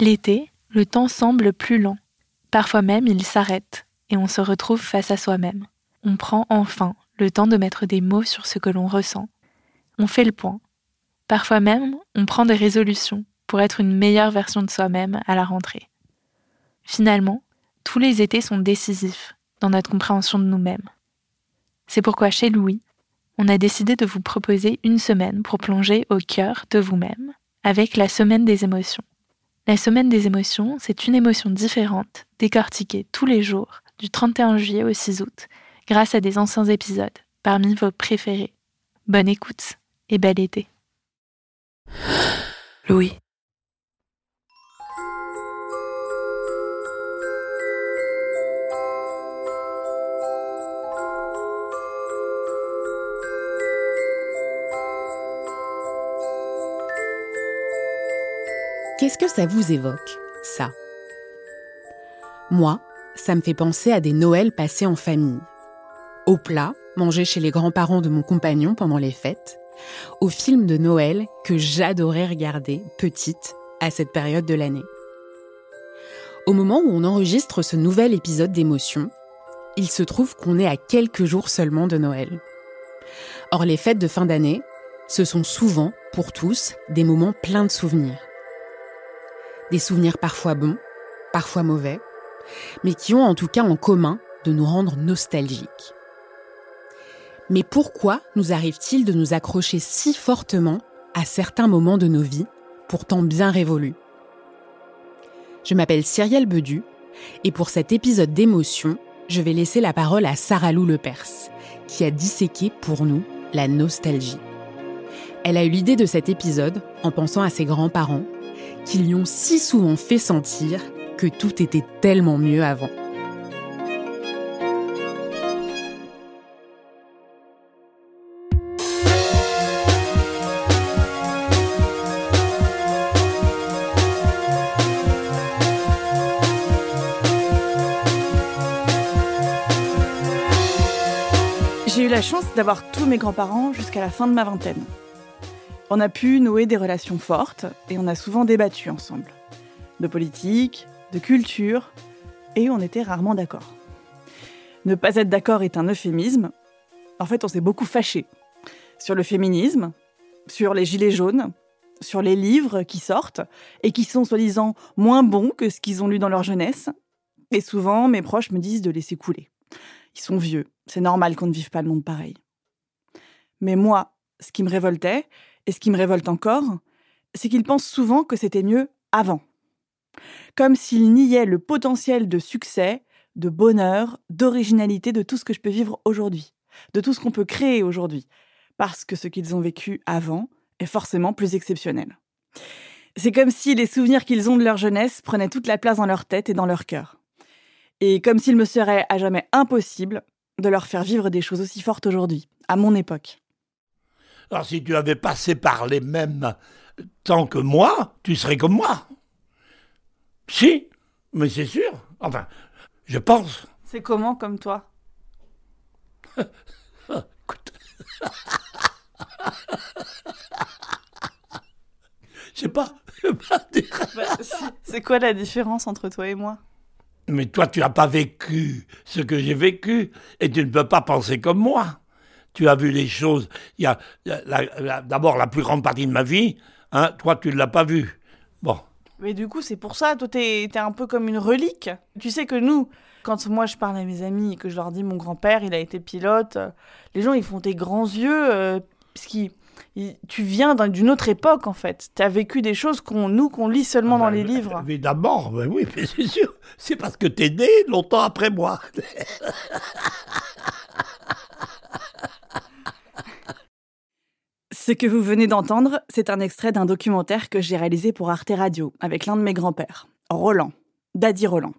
L'été, le temps semble plus lent. Parfois même, il s'arrête et on se retrouve face à soi-même. On prend enfin le temps de mettre des mots sur ce que l'on ressent. On fait le point. Parfois même, on prend des résolutions pour être une meilleure version de soi-même à la rentrée. Finalement, tous les étés sont décisifs dans notre compréhension de nous-mêmes. C'est pourquoi chez Louis, on a décidé de vous proposer une semaine pour plonger au cœur de vous-même avec la semaine des émotions. La semaine des émotions, c'est une émotion différente, décortiquée tous les jours, du 31 juillet au 6 août, grâce à des anciens épisodes, parmi vos préférés. Bonne écoute et bel été. Louis. Qu'est-ce que ça vous évoque, ça? Moi, ça me fait penser à des Noëls passés en famille. Au plat, mangé chez les grands-parents de mon compagnon pendant les fêtes, aux films de Noël que j'adorais regarder petite à cette période de l'année. Au moment où on enregistre ce nouvel épisode d'émotion, il se trouve qu'on est à quelques jours seulement de Noël. Or, les fêtes de fin d'année, ce sont souvent, pour tous, des moments pleins de souvenirs. Des souvenirs parfois bons, parfois mauvais, mais qui ont en tout cas en commun de nous rendre nostalgiques. Mais pourquoi nous arrive-t-il de nous accrocher si fortement à certains moments de nos vies, pourtant bien révolus? Je m'appelle Cyrielle Bedu, et pour cet épisode d'émotion, je vais laisser la parole à Sarah Lou Lepers, qui a disséqué pour nous la nostalgie. Elle a eu l'idée de cet épisode en pensant à ses grands-parents qui lui ont si souvent fait sentir que tout était tellement mieux avant. J'ai eu la chance d'avoir tous mes grands-parents jusqu'à la fin de ma vingtaine. On a pu nouer des relations fortes et on a souvent débattu ensemble. De politique, de culture, et on était rarement d'accord. Ne pas être d'accord est un euphémisme. En fait, on s'est beaucoup fâché sur le féminisme, sur les gilets jaunes, sur les livres qui sortent et qui sont soi-disant moins bons que ce qu'ils ont lu dans leur jeunesse. Et souvent, mes proches me disent de laisser couler. Ils sont vieux, c'est normal qu'on ne vive pas le monde pareil. Mais moi, ce qui me révoltait, et ce qui me révolte encore, c'est qu'ils pensent souvent que c'était mieux avant. Comme s'ils niaient le potentiel de succès, de bonheur, d'originalité de tout ce que je peux vivre aujourd'hui, de tout ce qu'on peut créer aujourd'hui, parce que ce qu'ils ont vécu avant est forcément plus exceptionnel. C'est comme si les souvenirs qu'ils ont de leur jeunesse prenaient toute la place dans leur tête et dans leur cœur. Et comme s'il me serait à jamais impossible de leur faire vivre des choses aussi fortes aujourd'hui, à mon époque. Alors si tu avais passé par les mêmes temps que moi, tu serais comme moi. Si, mais c'est sûr. Enfin, je pense. C'est comment comme toi? Écoute. Je sais pas. Bah, c'est quoi la différence entre toi et moi? Mais toi, tu n'as pas vécu ce que j'ai vécu et tu ne peux pas penser comme moi tu as vu les choses. Il y a, d'abord la plus grande partie de ma vie, hein, toi tu ne l'as pas vu. Bon. Mais du coup, c'est pour ça, toi t'es es un peu comme une relique. Tu sais que nous, quand moi je parle à mes amis et que je leur dis mon grand-père, il a été pilote, euh, les gens ils font des grands yeux, euh, puisqu'ils tu viens d'une autre époque en fait. Tu as vécu des choses qu'on nous qu'on lit seulement ah dans ben, les livres. Évidemment, ben oui, mais c'est sûr. C'est parce que tu es né longtemps après moi. Ce que vous venez d'entendre, c'est un extrait d'un documentaire que j'ai réalisé pour Arte Radio avec l'un de mes grands-pères, Roland, Daddy Roland.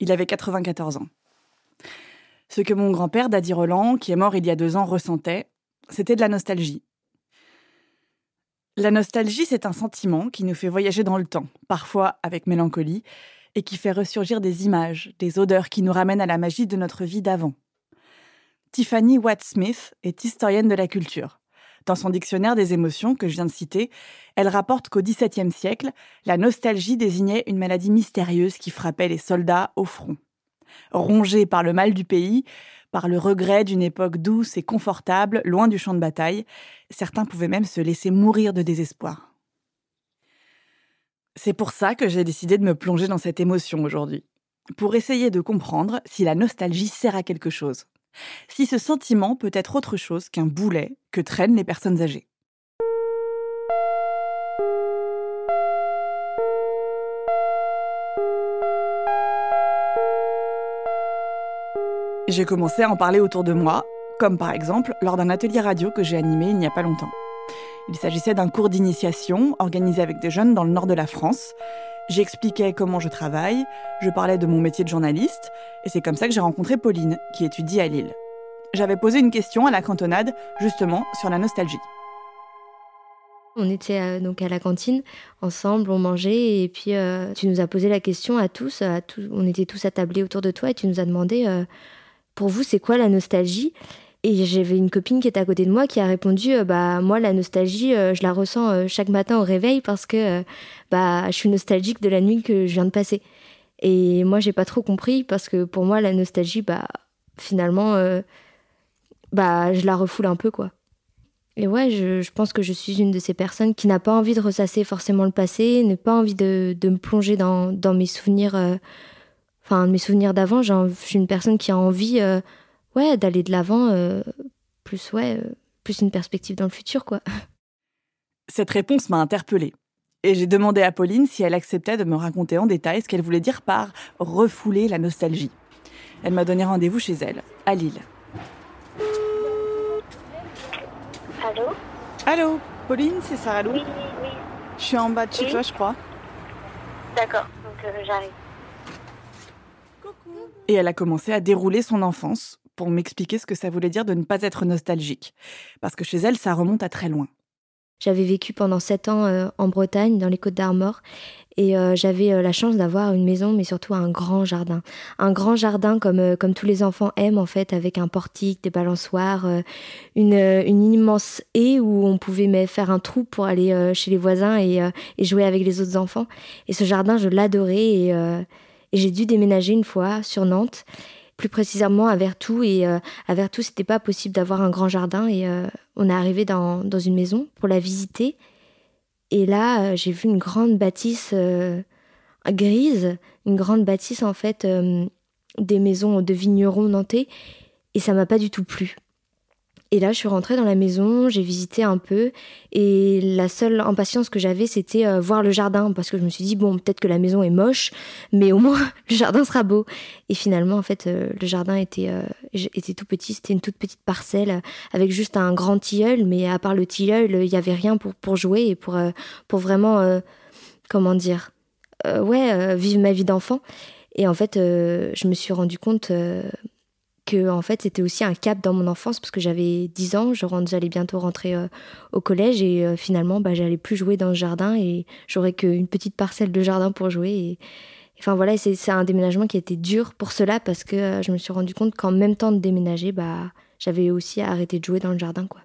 Il avait 94 ans. Ce que mon grand-père, Daddy Roland, qui est mort il y a deux ans, ressentait, c'était de la nostalgie. La nostalgie, c'est un sentiment qui nous fait voyager dans le temps, parfois avec mélancolie, et qui fait ressurgir des images, des odeurs qui nous ramènent à la magie de notre vie d'avant. Tiffany Watt-Smith est historienne de la culture. Dans son dictionnaire des émotions que je viens de citer, elle rapporte qu'au XVIIe siècle, la nostalgie désignait une maladie mystérieuse qui frappait les soldats au front. Rongés par le mal du pays, par le regret d'une époque douce et confortable, loin du champ de bataille, certains pouvaient même se laisser mourir de désespoir. C'est pour ça que j'ai décidé de me plonger dans cette émotion aujourd'hui, pour essayer de comprendre si la nostalgie sert à quelque chose, si ce sentiment peut être autre chose qu'un boulet que traînent les personnes âgées. J'ai commencé à en parler autour de moi, comme par exemple lors d'un atelier radio que j'ai animé il n'y a pas longtemps. Il s'agissait d'un cours d'initiation organisé avec des jeunes dans le nord de la France. J'expliquais comment je travaille, je parlais de mon métier de journaliste, et c'est comme ça que j'ai rencontré Pauline, qui étudie à Lille. J'avais posé une question à la cantonade, justement, sur la nostalgie. On était euh, donc à la cantine ensemble, on mangeait et puis euh, tu nous as posé la question à tous, on était tous attablés autour de toi et tu nous as demandé euh, pour vous c'est quoi la nostalgie? Et j'avais une copine qui était à côté de moi qui a répondu euh, bah moi la nostalgie euh, je la ressens euh, chaque matin au réveil parce que bah je suis nostalgique de la nuit que je viens de passer. Et moi j'ai pas trop compris parce que pour moi la nostalgie bah finalement bah je la refoule un peu quoi. Et ouais, je, pense que je suis une de ces personnes qui n'a pas envie de ressasser forcément le passé, n'a pas envie de, de, me plonger dans, dans mes souvenirs, enfin mes souvenirs d'avant. Je suis une personne qui a envie ouais, d'aller de l'avant, euh, plus ouais, euh, plus une perspective dans le futur, quoi. Cette réponse m'a interpellée. Et j'ai demandé à Pauline si elle acceptait de me raconter en détail ce qu'elle voulait dire par refouler la nostalgie. Elle m'a donné rendez-vous chez elle, à Lille. Allô? Allô, Pauline, c'est Sarah Lou Oui, oui. Je suis en bas de chez toi, je crois. D'accord, donc euh, j'arrive. Et elle a commencé à dérouler son enfance pour m'expliquer ce que ça voulait dire de ne pas être nostalgique. Parce que chez elle, ça remonte à très loin. J'avais vécu pendant sept ans euh, en Bretagne, dans les Côtes d'Armor, et euh, j'avais euh, la chance d'avoir une maison, mais surtout un grand jardin. Un grand jardin comme, comme tous les enfants aiment, en fait, avec un portique, des balançoires, une, une immense haie où on pouvait faire un trou pour aller chez les voisins et, jouer avec les autres enfants. Et ce jardin, je l'adorais, et j'ai dû déménager une fois sur Nantes plus précisément à Vertou. Et euh, à Vertou, c'était pas possible d'avoir un grand jardin. Et euh, on est arrivé dans, dans, une maison pour la visiter. Et là, euh, j'ai vu une grande bâtisse grise, une grande bâtisse en fait des maisons de vignerons nantais. Et ça m'a pas du tout plu. Et là, je suis rentrée dans la maison, j'ai visité un peu, et la seule impatience que j'avais, c'était euh, voir le jardin, parce que je me suis dit, bon, peut-être que la maison est moche, mais au moins, le jardin sera beau. Et finalement, en fait, euh, le jardin était, euh, était tout petit, c'était une toute petite parcelle, avec juste un grand tilleul, mais à part le tilleul, il n'y avait rien pour, pour jouer et pour, pour vraiment, comment dire, ouais, vivre ma vie d'enfant. Et en fait, je me suis rendu compte en fait c'était aussi un cap dans mon enfance parce que j'avais 10 ans, je j'allais bientôt rentrer euh, au collège et euh, finalement bah, j'allais plus jouer dans le jardin et j'aurais qu'une petite parcelle de jardin pour jouer. Et, enfin voilà, c'est un déménagement qui a été dur pour cela parce que euh, je me suis rendu compte qu'en même temps de déménager, bah, j'avais aussi arrêté de jouer dans le jardin. quoi.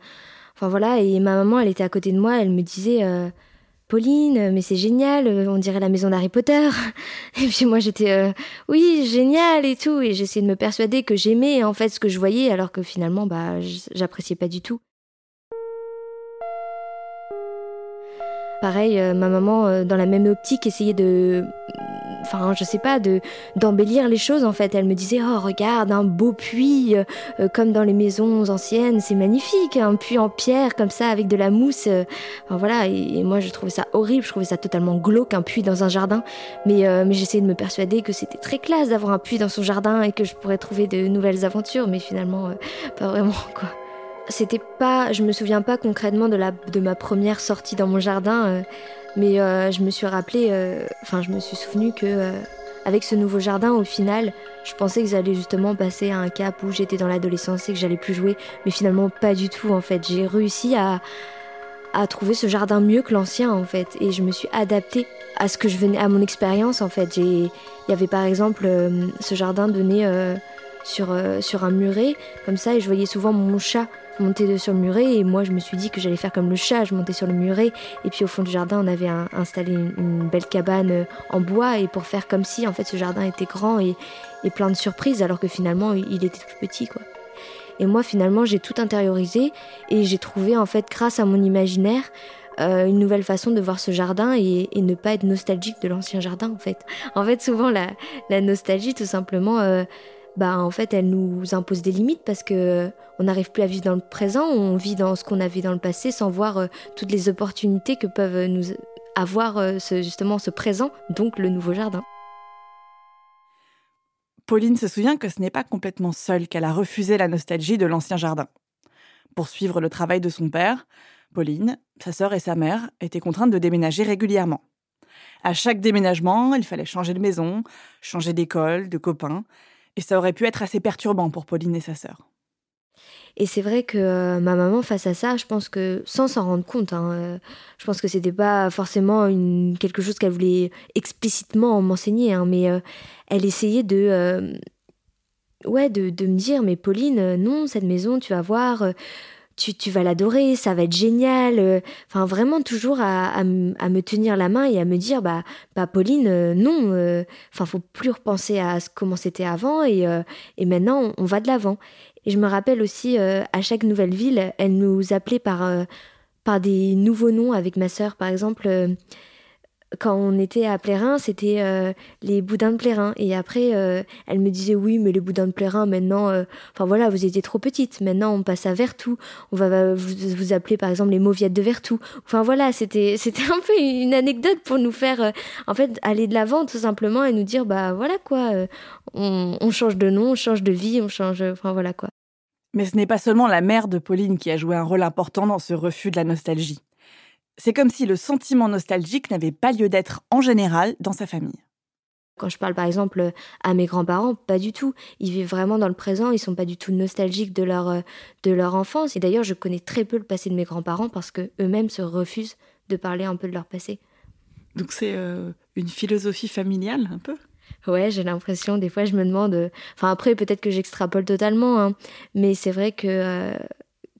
Enfin voilà, et ma maman elle était à côté de moi, elle me disait Pauline, mais c'est génial, euh, on dirait la maison d'Harry Potter. Et puis moi j'étais, euh, oui, génial et tout. Et j'essayais de me persuader que j'aimais en fait ce que je voyais, alors que finalement, bah, j'appréciais pas du tout. Pareil, euh, ma maman, dans la même optique, essayait de enfin je sais pas de d'embellir les choses en fait. Elle me disait oh regarde un beau puits euh, euh, comme dans les maisons anciennes c'est magnifique un puits en pierre comme ça avec de la mousse euh. enfin, voilà et, moi je trouvais ça horrible je trouvais ça totalement glauque un puits dans un jardin. Mais mais j'essayais de me persuader que c'était très classe d'avoir un puits dans son jardin et que je pourrais trouver de nouvelles aventures mais finalement pas vraiment quoi c'était pas je me souviens pas concrètement de la de ma première sortie dans mon jardin mais euh, je me suis rappelé, euh, enfin, je me suis souvenu que euh, avec ce nouveau jardin, au final, je pensais que j'allais justement passer à un cap où j'étais dans l'adolescence et que j'allais plus jouer, mais finalement pas du tout en fait. J'ai réussi à, à trouver ce jardin mieux que l'ancien en fait, et je me suis adaptée à ce que je venais, à mon expérience en fait. Il y avait par exemple ce jardin donné sur, sur un muret, comme ça, et je voyais souvent mon chat monter sur le muret et moi je me suis dit que j'allais faire comme le chat, je montais sur le muret et puis au fond du jardin on avait installé une, belle cabane euh, en bois et pour faire comme si en fait ce jardin était grand et, plein de surprises alors que finalement il était tout petit quoi. Et moi finalement j'ai tout intériorisé et j'ai trouvé en fait grâce à mon imaginaire euh, une nouvelle façon de voir ce jardin et, ne pas être nostalgique de l'ancien jardin en fait. En fait souvent la, nostalgie tout simplement euh, bah en fait elle nous impose des limites parce que on n'arrive plus à vivre dans le présent, on vit dans ce qu'on a vu dans le passé sans voir euh, toutes les opportunités que peuvent nous avoir euh, justement ce présent, donc le nouveau jardin. Pauline se souvient que ce n'est pas complètement seule qu'elle a refusé la nostalgie de l'ancien jardin. Pour suivre le travail de son père, Pauline, sa sœur et sa mère étaient contraintes de déménager régulièrement. À chaque déménagement, il fallait changer de maison, changer d'école, de copains, et ça aurait pu être assez perturbant pour Pauline et sa sœur. Et c'est vrai que euh, ma maman, face à ça, je pense que, sans s'en rendre compte, hein, euh, je pense que c'était pas forcément quelque chose qu'elle voulait explicitement m'enseigner, hein, mais euh, elle essayait de, ouais, de, de, me dire, mais Pauline, non, cette maison, tu vas voir, tu, vas l'adorer, ça va être génial. Euh, enfin, vraiment toujours à, me tenir la main et à me dire, bah, bah Pauline, euh, non. Euh, enfin, faut plus repenser à comment c'était avant et, et maintenant on, va de l'avant. Et je me rappelle aussi, à chaque nouvelle ville, elle nous appelait par, par des nouveaux noms avec ma sœur, par exemple quand on était à Plérin, c'était euh, les boudins de Plérin. Et après, euh, elle me disait oui, mais les boudins de Plérin, maintenant, euh, enfin voilà, vous étiez trop petite. Maintenant, on passe à Vertou. On va vous, appeler par exemple les mauviettes de Vertou. Enfin voilà, c'était c'était un peu une anecdote pour nous faire, en fait, aller de l'avant tout simplement et nous dire bah voilà quoi, on, on change de nom, on change de vie, on change, enfin voilà quoi. Mais ce n'est pas seulement la mère de Pauline qui a joué un rôle important dans ce refus de la nostalgie. C'est comme si le sentiment nostalgique n'avait pas lieu d'être en général dans sa famille. Quand je parle par exemple à mes grands-parents, pas du tout. Ils vivent vraiment dans le présent, ils sont pas du tout nostalgiques de leur, euh, de leur enfance. Et d'ailleurs, je connais très peu le passé de mes grands-parents parce que eux-mêmes se refusent de parler un peu de leur passé. Donc c'est euh, une philosophie familiale un peu? Ouais, j'ai l'impression, des fois je me demande, euh, enfin après peut-être que j'extrapole totalement, hein, mais c'est vrai que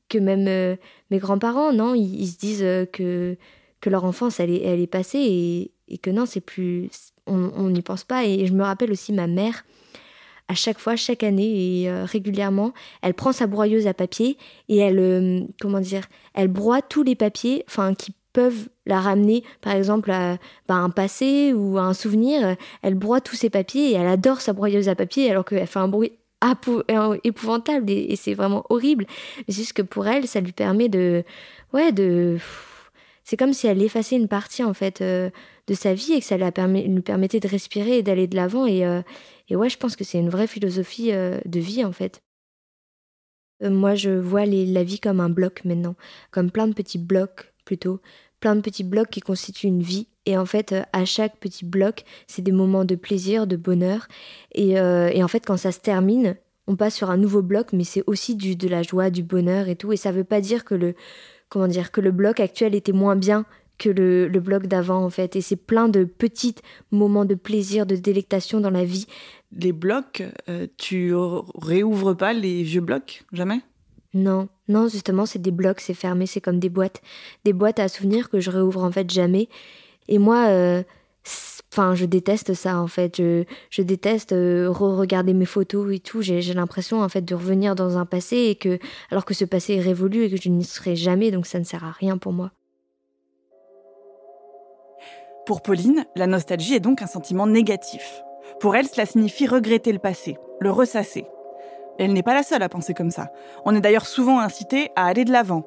que même euh, mes grands-parents, non, ils, se disent euh, que, que leur enfance, elle est, elle est passée et, et que non, c'est plus. On n'y pense pas. Et je me rappelle aussi ma mère, à chaque fois, chaque année et euh, régulièrement, elle prend sa broyeuse à papier et elle, comment dire, elle broie tous les papiers, qui peuvent la ramener, par exemple, à, bah, un passé ou à un souvenir. Elle broie tous ces papiers et elle adore sa broyeuse à papier alors qu'elle fait un bruit épouvantable et, c'est vraiment horrible. Mais c'est juste que pour elle, ça lui permet de. Ouais, de. C'est comme si elle effaçait une partie, en fait, euh, de sa vie et que ça lui, permettait de respirer et d'aller de l'avant. Et, euh, et, ouais, je pense que c'est une vraie philosophie euh, de vie, en fait. moi, je vois la vie comme un bloc maintenant, comme plein de petits blocs plutôt, plein de petits blocs qui constituent une vie et en fait, euh, à chaque petit bloc, c'est des moments de plaisir, de bonheur. Euh, et, en fait, quand ça se termine, on passe sur un nouveau bloc, mais c'est aussi du, de la joie, du bonheur et tout. Et ça ne veut pas dire que le, comment dire, que le bloc actuel était moins bien que le, bloc d'avant, en fait. Et c'est plein de petits moments de plaisir, de délectation dans la vie. Les blocs, euh, tu réouvres pas les vieux blocs? Jamais? Non, non, justement, c'est des blocs, c'est fermé, c'est comme des boîtes. Des boîtes à souvenirs que je réouvre en fait jamais. Et moi, euh, enfin, je déteste ça en fait. Je, je déteste euh, re-regarder mes photos et tout. J'ai l'impression en fait de revenir dans un passé et que, alors que ce passé est révolu et que je n'y serai jamais, donc ça ne sert à rien pour moi. Pour Pauline, la nostalgie est donc un sentiment négatif. Pour elle, cela signifie regretter le passé, le ressasser. Elle n'est pas la seule à penser comme ça. On est d'ailleurs souvent incité à aller de l'avant,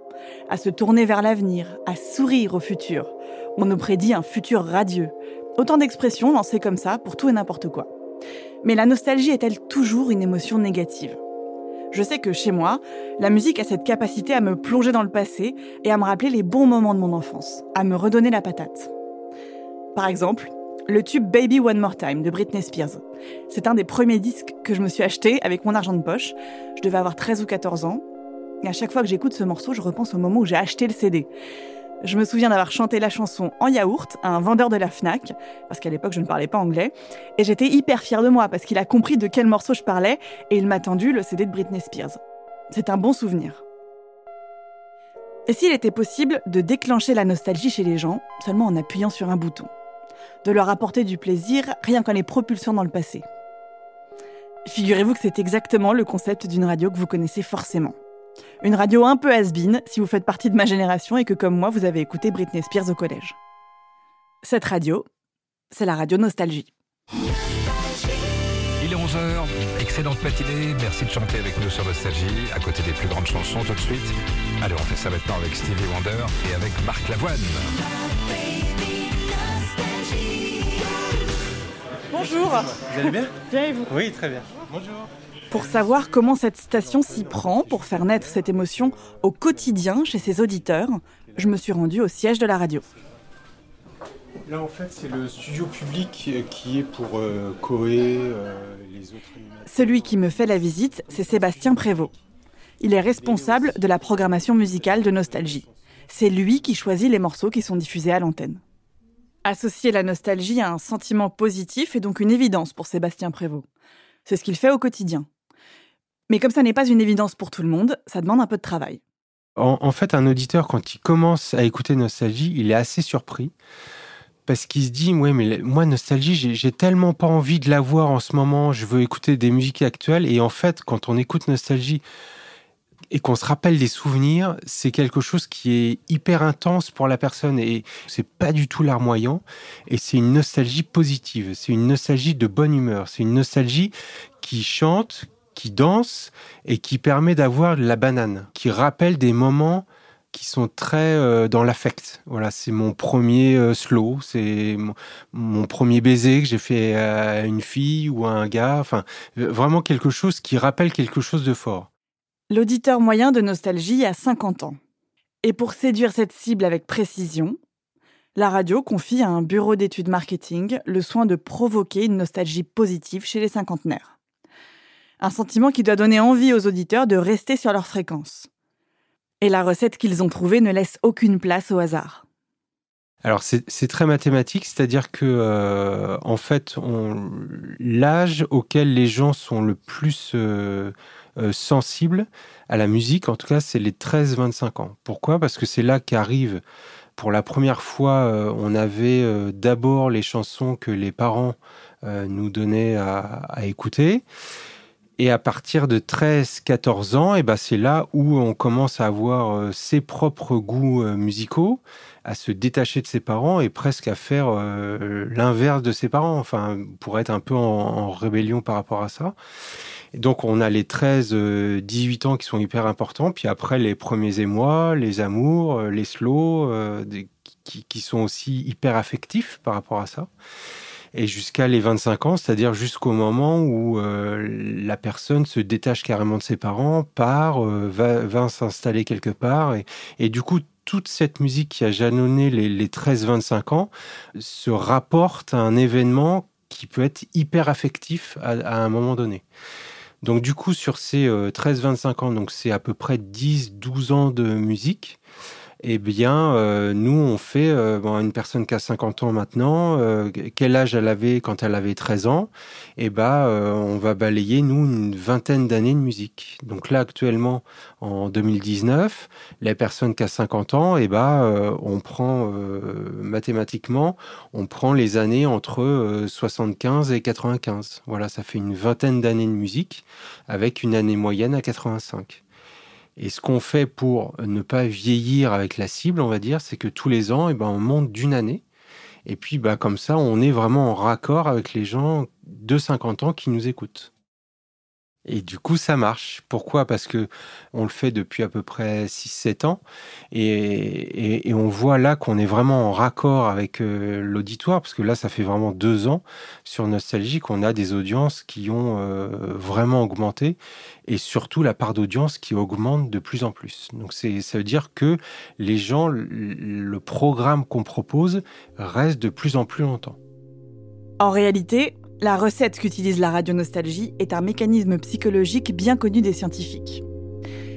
à se tourner vers l'avenir, à sourire au futur. On nous prédit un futur radieux. Autant d'expressions lancées comme ça pour tout et n'importe quoi. Mais la nostalgie est-elle toujours une émotion négative? Je sais que chez moi, la musique a cette capacité à me plonger dans le passé et à me rappeler les bons moments de mon enfance, à me redonner la patate. Par exemple, le tube Baby One More Time de Britney Spears. C'est un des premiers disques que je me suis acheté avec mon argent de poche. Je devais avoir 13 ou 14 ans. Et à chaque fois que j'écoute ce morceau, je repense au moment où j'ai acheté le CD. Je me souviens d'avoir chanté la chanson en yaourt à un vendeur de la FNAC, parce qu'à l'époque je ne parlais pas anglais, et j'étais hyper fière de moi parce qu'il a compris de quel morceau je parlais et il m'a tendu le CD de Britney Spears. C'est un bon souvenir. Et s'il était possible de déclencher la nostalgie chez les gens seulement en appuyant sur un bouton? De leur apporter du plaisir rien qu'en les propulsant dans le passé Figurez-vous que c'est exactement le concept d'une radio que vous connaissez forcément. Une radio un peu has si vous faites partie de ma génération et que comme moi vous avez écouté Britney Spears au collège. Cette radio, c'est la radio Nostalgie. Il est 11h, excellente matinée, merci de chanter avec nous sur Nostalgie, à côté des plus grandes chansons tout de suite. Allez, on fait ça maintenant avec Stevie Wonder et avec Marc Lavoine. Bonjour Vous allez bien Bien et vous Oui, très bien. Bonjour Pour savoir comment cette station s'y prend pour faire naître cette émotion au quotidien chez ses auditeurs, je me suis rendue au siège de la radio. Là, en fait, c'est le studio public euh, qui est pour euh, Coé, euh, les autres animateurs. Celui qui me fait la visite, c'est Sébastien Prévost. Il est responsable de la programmation musicale de Nostalgie. C'est lui qui choisit les morceaux qui sont diffusés à l'antenne. Associer la nostalgie à un sentiment positif est donc une évidence pour Sébastien Prévost. C'est ce qu'il fait au quotidien. Mais comme ça n'est pas une évidence pour tout le monde, ça demande un peu de travail. En, fait, un auditeur, quand il commence à écouter Nostalgie, il est assez surpris. Parce qu'il se dit, ouais, mais moi, Nostalgie, j'ai- tellement pas envie de la voir en ce moment, je veux écouter des musiques actuelles. Et en fait, quand on écoute Nostalgie et qu'on se rappelle des souvenirs, c'est quelque chose qui est hyper intense pour la personne. Et c'est pas du tout larmoyant. Et c'est une nostalgie positive. C'est une nostalgie de bonne humeur. C'est une nostalgie qui chante, qui danse et qui permet d'avoir la banane, qui rappelle des moments qui sont très euh, dans l'affect. Voilà, c'est mon premier euh, slow, c'est mon, premier baiser que j'ai fait à une fille ou à un gars. Enfin, vraiment quelque chose qui rappelle quelque chose de fort. L'auditeur moyen de Nostalgie a 50 ans. Et pour séduire cette cible avec précision, la radio confie à un bureau d'études marketing le soin de provoquer une nostalgie positive chez les cinquantenaires. Un sentiment qui doit donner envie aux auditeurs de rester sur leur fréquence. Et la recette qu'ils ont trouvée ne laisse aucune place au hasard. Alors c'est très mathématique, c'est-à-dire que euh, en fait, l'âge auquel les gens sont le plus euh, euh, sensibles à la musique, en tout cas, c'est les 13-25 ans. Pourquoi? Parce que c'est là qu'arrive pour la première fois, euh, on avait euh, d'abord les chansons que les parents nous donnaient à, à écouter. Et à partir de 13-14 ans, et ben c'est là où on commence à avoir ses propres goûts musicaux, à se détacher de ses parents et presque à faire euh, l'inverse de ses parents, enfin, pour être un peu en, rébellion par rapport à ça. Donc, on a les 13-18 ans qui sont hyper importants, puis après, les premiers émois, les amours, euh, les slows, euh, qui, sont aussi hyper affectifs par rapport à ça. Et jusqu'à les 25 ans, c'est-à-dire jusqu'au moment où euh, la personne se détache carrément de ses parents, part, euh, va, s'installer quelque part. Et du coup, toute cette musique qui a jalonné les, les 13-25 ans se rapporte à un événement qui peut être hyper affectif à, un moment donné. Donc du coup, sur ces euh, 13-25 ans, donc c'est à peu près 10-12 ans de musique, eh bien, euh, nous, on fait, euh, une personne qui a 50 ans maintenant, euh, quel âge elle avait quand elle avait 13 ans? Eh euh, on va balayer, nous, une vingtaine d'années de musique. Donc là, actuellement, en 2019, les personnes qui a 50 ans, eh ben, on prend, mathématiquement, on prend les années entre euh, 75 et 95. Voilà, ça fait une vingtaine d'années de musique, avec une année moyenne à 85. Et ce qu'on fait pour ne pas vieillir avec la cible, on va dire, c'est que tous les ans, eh ben, on monte d'une année. Et puis, bah, comme ça, on est vraiment en raccord avec les gens de 50 ans qui nous écoutent. Et du coup, ça marche. Pourquoi? Parce que on le fait depuis à peu près 6-7 ans. Et, on voit là qu'on est vraiment en raccord avec euh, l'auditoire. Parce que là, ça fait vraiment deux ans sur Nostalgie qu'on a des audiences qui ont euh, vraiment augmenté. Et surtout, la part d'audience qui augmente de plus en plus. Donc, ça veut dire que les gens, le programme qu'on propose reste de plus en plus longtemps. En réalité, la recette qu'utilise la radio nostalgie est un mécanisme psychologique bien connu des scientifiques.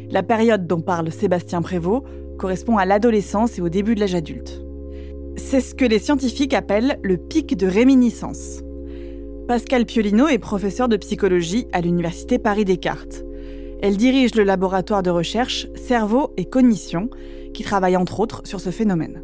La période dont parle Sébastien Prévost correspond à l'adolescence et au début de l'âge adulte. C'est ce que les scientifiques appellent le pic de réminiscence. Pascal Piolino est professeur de psychologie à l'université Paris Descartes. Elle dirige le laboratoire de recherche Cerveau et Cognition qui travaille entre autres sur ce phénomène.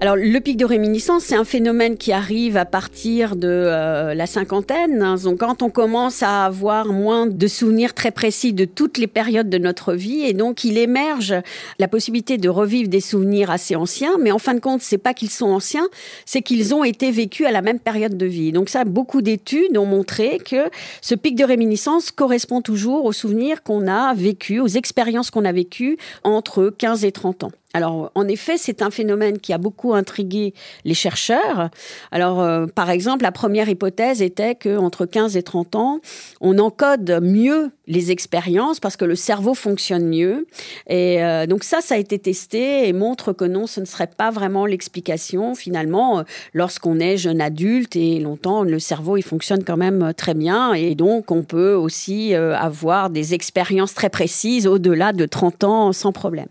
Alors le pic de réminiscence, c'est un phénomène qui arrive à partir de euh, la cinquantaine. Hein. Donc quand on commence à avoir moins de souvenirs très précis de toutes les périodes de notre vie, et donc il émerge la possibilité de revivre des souvenirs assez anciens. Mais en fin de compte, c'est pas qu'ils sont anciens, c'est qu'ils ont été vécus à la même période de vie. Donc ça, beaucoup d'études ont montré que ce pic de réminiscence correspond toujours aux souvenirs qu'on a vécus, aux expériences qu'on a vécues entre 15 et 30 ans. Alors, en effet, c'est un phénomène qui a beaucoup intrigué les chercheurs. Alors, euh, par exemple, la première hypothèse était qu'entre 15 et 30 ans, on encode mieux les expériences parce que le cerveau fonctionne mieux. Et euh, donc ça, ça a été testé et montre que non, ce ne serait pas vraiment l'explication. Finalement, euh, lorsqu'on est jeune adulte et longtemps, le cerveau, il fonctionne quand même très bien. Et donc, on peut aussi avoir des expériences très précises au-delà de 30 ans sans problème.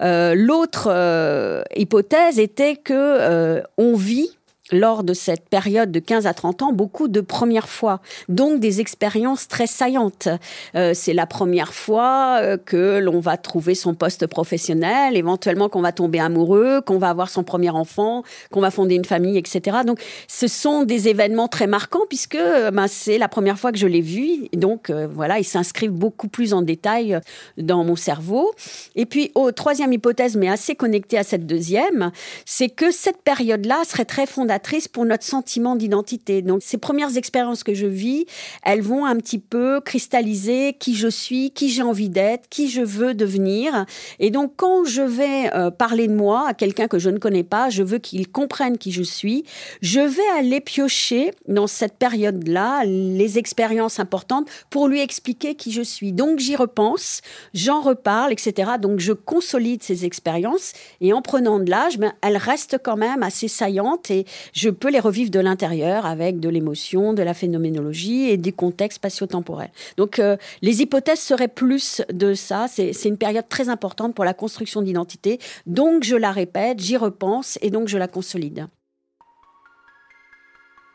L'autre euh, hypothèse était que euh, on vit lors de cette période de 15 à 30 ans beaucoup de premières fois, donc des expériences très saillantes. Euh, c'est la première fois euh, que l'on va trouver son poste professionnel, éventuellement qu'on va tomber amoureux, qu'on va avoir son premier enfant, qu'on va fonder une famille, etc. Donc ce sont des événements très marquants puisque euh, ben, c'est la première fois que je l'ai vu. Donc voilà, ils s'inscrivent beaucoup plus en détail dans mon cerveau. Et puis, oh, troisième hypothèse, mais assez connectée à cette deuxième, c'est que cette période-là serait très fondatrice pour notre sentiment d'identité. Donc ces premières expériences que je vis, elles vont un petit peu cristalliser qui je suis, qui j'ai envie d'être, qui je veux devenir. Et donc quand je vais euh, parler de moi à quelqu'un que je ne connais pas, je veux qu'il comprenne qui je suis, je vais aller piocher dans cette période-là les expériences importantes pour lui expliquer qui je suis. Donc j'y repense, j'en reparle, etc. Donc je consolide ces expériences et en prenant de l'âge, ben, elles restent quand même assez saillantes et je peux les revivre de l'intérieur avec de l'émotion, de la phénoménologie et du contexte spatio-temporel. Donc euh, les hypothèses seraient plus de ça. C'est une période très importante pour la construction d'identité. Donc je la répète, j'y repense et donc je la consolide.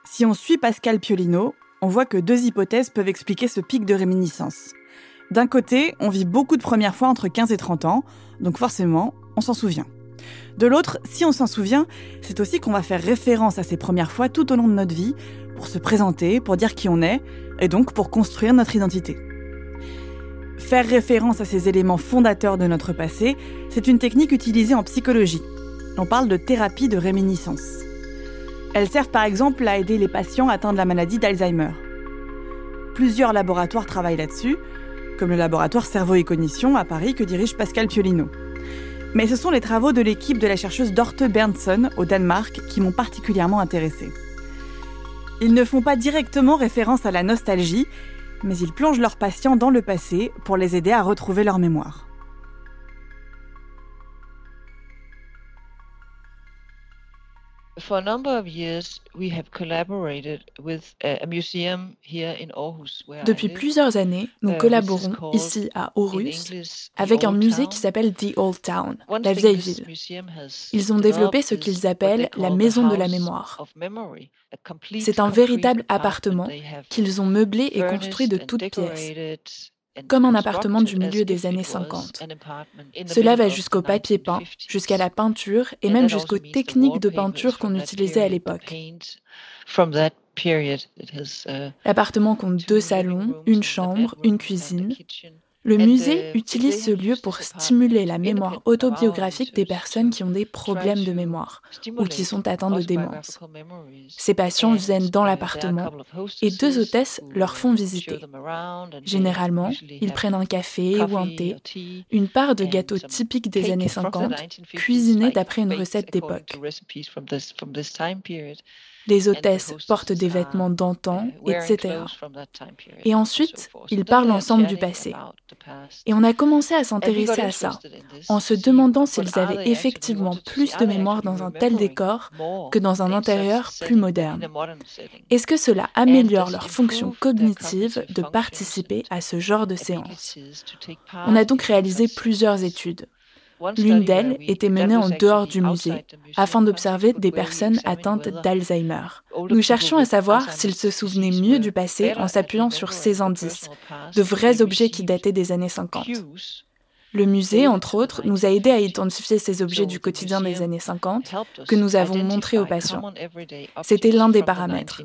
Si on suit Pascal Piolino, on voit que deux hypothèses peuvent expliquer ce pic de réminiscence. D'un côté, on vit beaucoup de premières fois entre 15 et 30 ans, donc forcément, on s'en souvient. De l'autre, si on s'en souvient, c'est aussi qu'on va faire référence à ces premières fois tout au long de notre vie, pour se présenter, pour dire qui on est, et donc pour construire notre identité. Faire référence à ces éléments fondateurs de notre passé, c'est une technique utilisée en psychologie. On parle de thérapie de réminiscence. Elles servent par exemple à aider les patients atteints de la maladie d'Alzheimer. Plusieurs laboratoires travaillent là-dessus, comme le laboratoire Cerveau et Cognition à Paris que dirige Pascal Piolino. Mais ce sont les travaux de l'équipe de la chercheuse Dorte Berntson au Danemark qui m'ont particulièrement intéressée. Ils ne font pas directement référence à la nostalgie, mais ils plongent leurs patients dans le passé pour les aider à retrouver leur mémoire. Depuis plusieurs années, nous uh, collaborons ici à Aarhus avec un musée qui s'appelle The Old Town, la vieille ville. Ils ont développé ce qu'ils appellent la maison de la mémoire. C'est un véritable appartement qu'ils ont meublé et construit de toutes pièces comme un appartement du milieu des années 50. Cela va jusqu'au papier peint, jusqu'à la peinture et même jusqu'aux techniques de peinture qu'on utilisait à l'époque. L'appartement compte deux salons, une chambre, une cuisine. Le musée utilise ce lieu pour stimuler la mémoire autobiographique des personnes qui ont des problèmes de mémoire ou qui sont atteintes de démence. Ces patients viennent dans l'appartement et deux hôtesses leur font visiter. Généralement, ils prennent un café ou un thé, une part de gâteau typique des années 50, cuisiné d'après une recette d'époque. Les hôtesses portent des vêtements d'antan, etc. Et ensuite, ils parlent ensemble du passé. Et on a commencé à s'intéresser à ça, en se demandant s'ils avaient effectivement plus de mémoire dans un tel décor que dans un intérieur plus moderne? Est-ce que cela améliore leur fonction cognitive de participer à ce genre de séance? On a donc réalisé plusieurs études. L'une d'elles était menée en dehors du musée afin d'observer des personnes atteintes d'Alzheimer. Nous cherchions à savoir s'ils se souvenaient mieux du passé en s'appuyant sur ces indices, de vrais objets qui dataient des années 50. Le musée, entre autres, nous a aidés à identifier ces objets du quotidien des années 50 que nous avons montrés aux patients. C'était l'un des paramètres.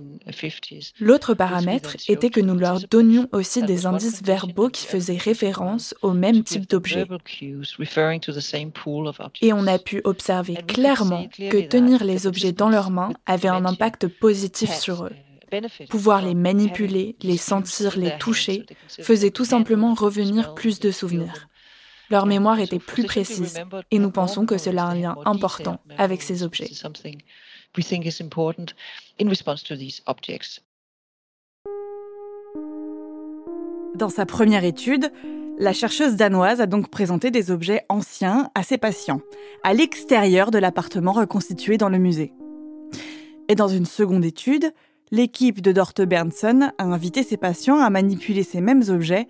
L'autre paramètre était que nous leur donnions aussi des indices verbaux qui faisaient référence au même type d'objet. Et on a pu observer clairement que tenir les objets dans leurs mains avait un impact positif sur eux. Pouvoir les manipuler, les sentir, les toucher, faisait tout simplement revenir plus de souvenirs. Leur mémoire était plus précise et nous pensons que cela a un lien important avec ces objets. Dans sa première étude, la chercheuse danoise a donc présenté des objets anciens à ses patients, à l'extérieur de l'appartement reconstitué dans le musée. Et dans une seconde étude, l'équipe de Dorte Berndsen a invité ses patients à manipuler ces mêmes objets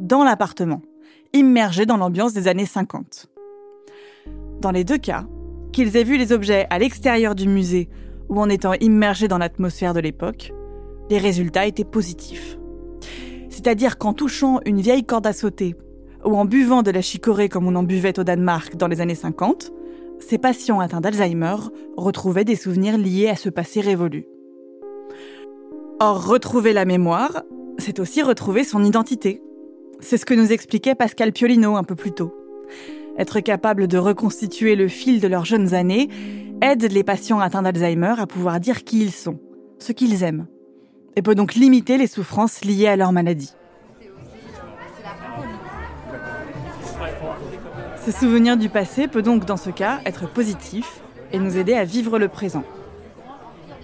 dans l'appartement immergés dans l'ambiance des années 50. Dans les deux cas, qu'ils aient vu les objets à l'extérieur du musée ou en étant immergés dans l'atmosphère de l'époque, les résultats étaient positifs. C'est-à-dire qu'en touchant une vieille corde à sauter ou en buvant de la chicorée comme on en buvait au Danemark dans les années 50, ces patients atteints d'Alzheimer retrouvaient des souvenirs liés à ce passé révolu. Or, retrouver la mémoire, c'est aussi retrouver son identité, c'est ce que nous expliquait Pascal Piolino un peu plus tôt. Être capable de reconstituer le fil de leurs jeunes années aide les patients atteints d'Alzheimer à pouvoir dire qui ils sont, ce qu'ils aiment, et peut donc limiter les souffrances liées à leur maladie. Ce souvenir du passé peut donc dans ce cas être positif et nous aider à vivre le présent.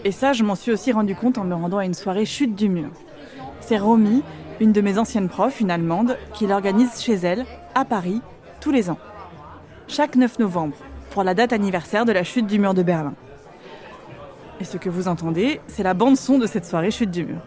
Et ça, je m'en suis aussi rendu compte en me rendant à une soirée chute du mur. C'est Romy, une de mes anciennes profs, une Allemande, qui l'organise chez elle, à Paris, tous les ans. Chaque 9 novembre, pour la date anniversaire de la chute du mur de Berlin. Et ce que vous entendez, c'est la bande-son de cette soirée chute du mur.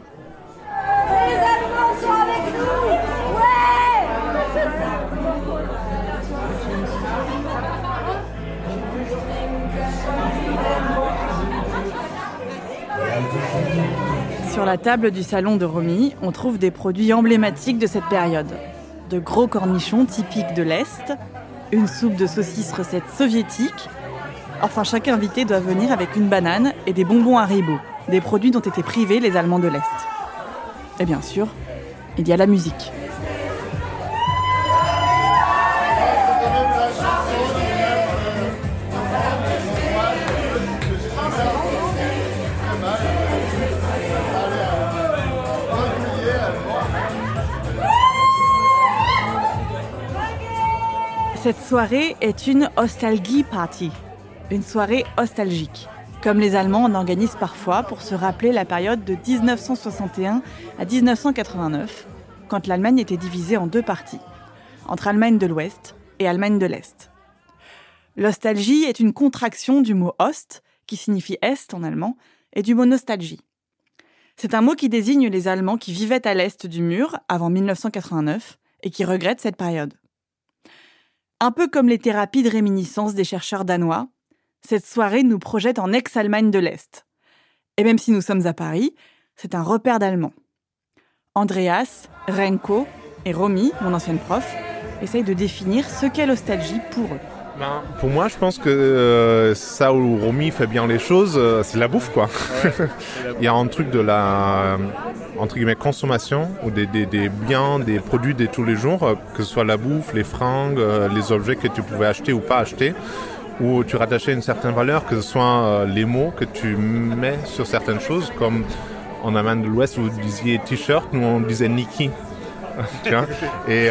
Sur la table du salon de Romy, on trouve des produits emblématiques de cette période. De gros cornichons typiques de l'Est, une soupe de saucisses recette soviétique. Enfin, chaque invité doit venir avec une banane et des bonbons Haribo, des produits dont étaient privés les Allemands de l'Est. Et bien sûr, il y a la musique. Cette soirée est une Nostalgie Party, une soirée nostalgique, comme les Allemands en organisent parfois pour se rappeler la période de 1961 à 1989, quand l'Allemagne était divisée en deux parties, entre Allemagne de l'Ouest et Allemagne de l'Est. L'ostalgie est une contraction du mot Ost, qui signifie Est en allemand, et du mot nostalgie. C'est un mot qui désigne les Allemands qui vivaient à l'Est du mur avant 1989 et qui regrettent cette période. Un peu comme les thérapies de réminiscence des chercheurs danois, cette soirée nous projette en ex-Allemagne de l'Est. Et même si nous sommes à Paris, c'est un repère d'Allemands. Andreas, Renko et Romy, mon ancienne prof, essayent de définir ce qu'est l'ostalgie pour eux. Ben, pour moi, je pense que euh, ça où Romy fait bien les choses, euh, c'est la bouffe, quoi. Il y a un truc de la entre guillemets consommation ou des, des, biens, des produits de tous les jours, euh, que ce soit la bouffe, les fringues, les objets que tu pouvais acheter ou pas acheter, où tu rattachais une certaine valeur, que ce soit les mots que tu mets sur certaines choses, comme en Allemagne de l'Ouest, vous disiez t-shirt, nous on disait vois? Et